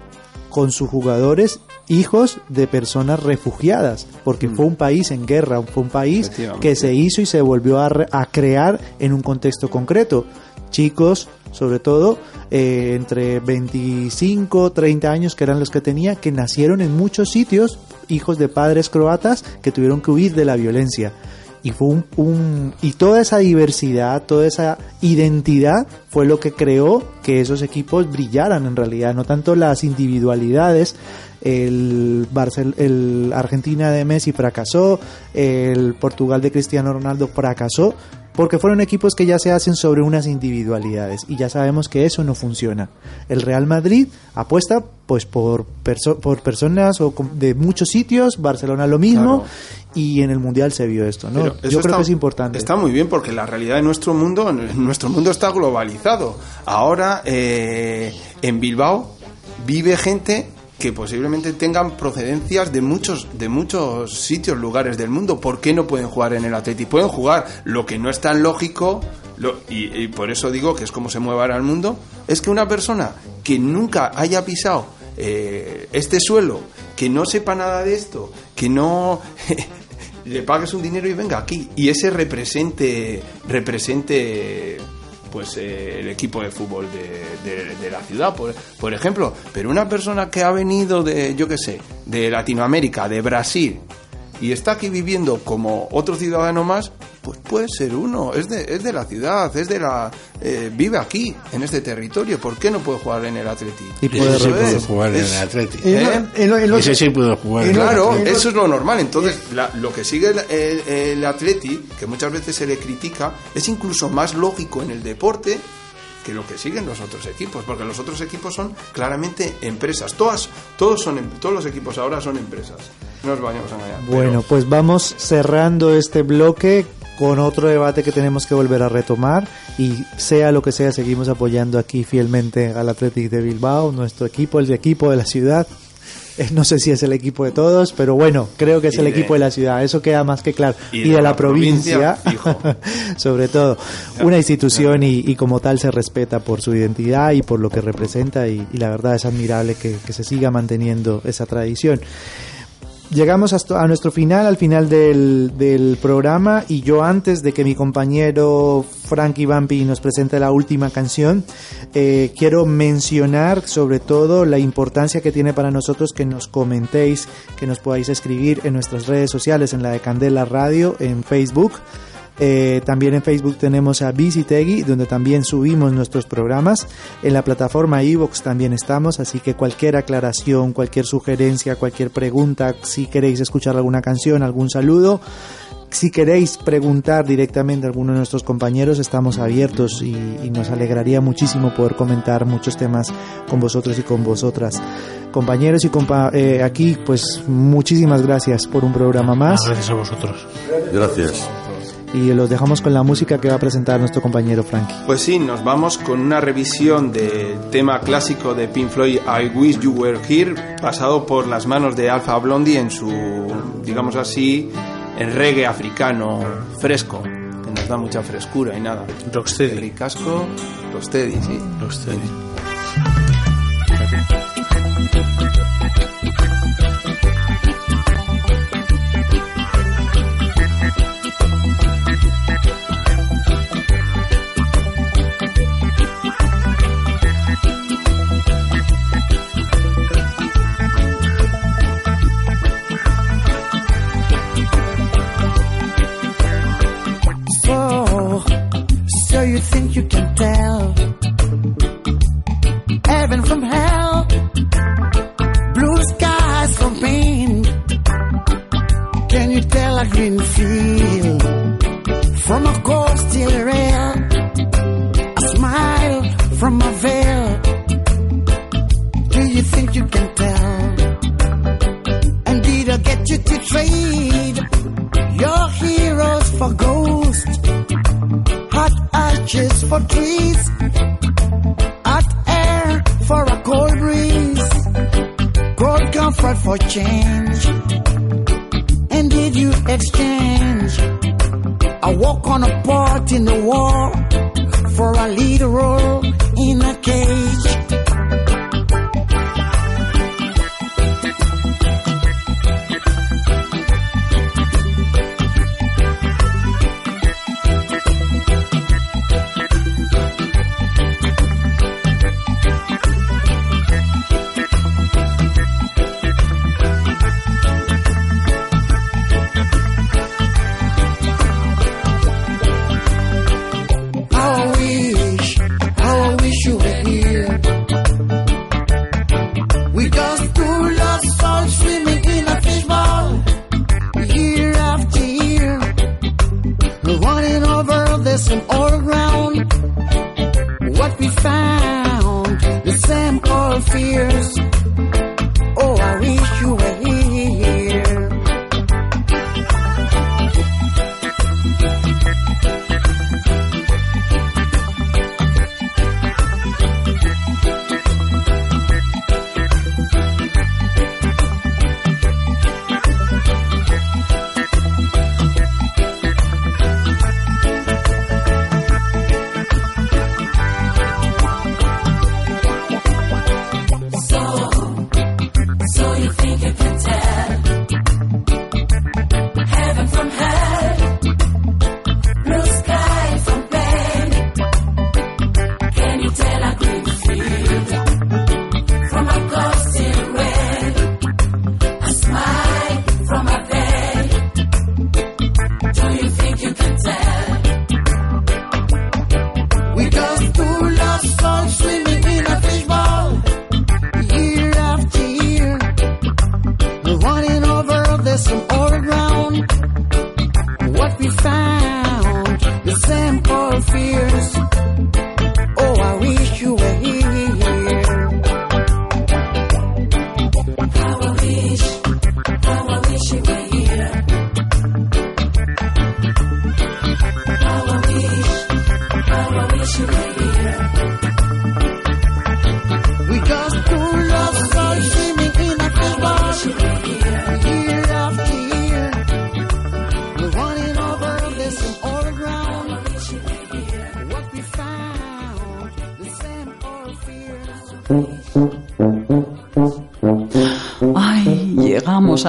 con sus jugadores hijos de personas refugiadas, porque fue un país en guerra, fue un país que se hizo y se volvió a, re- a crear en un contexto concreto. Chicos, sobre todo, eh, entre 25, 30 años, que eran los que tenía, que nacieron en muchos sitios, hijos de padres croatas que tuvieron que huir de la violencia y fue un, y toda esa diversidad, toda esa identidad fue lo que creó que esos equipos brillaran en realidad, no tanto las individualidades. El, Barcel- el Argentina de Messi fracasó, el Portugal de Cristiano Ronaldo fracasó, porque fueron equipos que ya se hacen sobre unas individualidades y ya sabemos que eso no funciona. El Real Madrid apuesta pues por, perso- por personas o de muchos sitios, Barcelona lo mismo Claro. y en el Mundial se vio esto, ¿no? Yo creo está- que es importante. Está muy bien porque la realidad de nuestro mundo, nuestro mundo está globalizado. Ahora eh, en Bilbao vive gente que posiblemente tengan procedencias de muchos, de muchos sitios, lugares del mundo. ¿Por qué no pueden jugar en el Atleti? Pueden jugar. Lo que no es tan lógico, lo- y, por eso digo que es como se mueve ahora el mundo, es que una persona que nunca haya pisado eh, este suelo, que no sepa nada de esto, que no *laughs* le pagues un dinero y venga aquí y ese represente represente pues eh, el equipo de fútbol de, la ciudad por, por ejemplo. Pero una persona que ha venido de yo qué sé de Latinoamérica de Brasil y está aquí viviendo como otro ciudadano más pues puede ser uno es de, es de la ciudad es de la eh, vive aquí en este territorio ¿por qué no puede jugar en el Atleti? Y puede Eso puede es, jugar en el Atleti. ¿Eh? Ese sí puede jugar. en el Claro, eso es lo normal. Entonces, la- lo que sigue el, el, el Atleti, que muchas veces se le critica, es incluso más lógico en el deporte que lo que siguen los otros equipos, porque los otros equipos son claramente empresas. Todas, todos son, em- todos los equipos ahora son empresas. No os vayamos a engañar. Bueno, pues vamos cerrando este bloque con otro debate que tenemos que volver a retomar y sea lo que sea, seguimos apoyando aquí fielmente al Athletic de Bilbao, nuestro equipo, el equipo de la ciudad. Eh, No sé si es el equipo de todos, pero bueno, creo que es el de- equipo de la ciudad, eso queda más que claro. y Y, de de, la la provincia, *laughs* sobre todo. Una institución y, y como tal se respeta por su identidad y por lo que representa y, y la verdad es admirable que, que se siga manteniendo esa tradición. Llegamos hasta- a nuestro final, al final del, del programa y yo antes de que mi compañero Frankie Vampi nos presente la última canción, eh, quiero mencionar sobre todo la importancia que tiene para nosotros que nos comentéis, que nos podáis escribir en nuestras redes sociales, en la de Candela Radio, en Facebook. Eh, también en Facebook tenemos a Visitegui, donde también subimos nuestros programas. En la plataforma iVoox también estamos, así que cualquier aclaración, cualquier sugerencia, cualquier pregunta, si queréis escuchar alguna canción, algún saludo, si queréis preguntar directamente a alguno de nuestros compañeros, estamos abiertos y, y nos alegraría muchísimo poder comentar muchos temas con vosotros y con vosotras. Compañeros y compa eh, aquí, pues muchísimas gracias por un programa más Gracias a vosotros. Gracias. Y los dejamos con la música que va a presentar nuestro compañero Frankie. Pues sí, nos vamos con una revisión del tema clásico de Pink Floyd, I Wish You Were Here, pasado por las manos de Alpha Blondie en su, digamos así, el reggae africano fresco, que nos da mucha frescura y nada. Rocksteady. Ricasco, Rocksteady, sí. Rocksteady.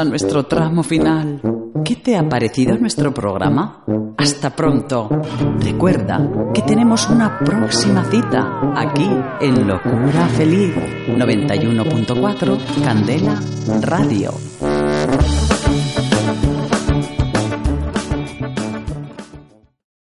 nuestro tramo final. ¿Qué te ha parecido nuestro programa? Hasta pronto. Recuerda que tenemos una próxima cita aquí en Locura Feliz 91.4 Candela Radio.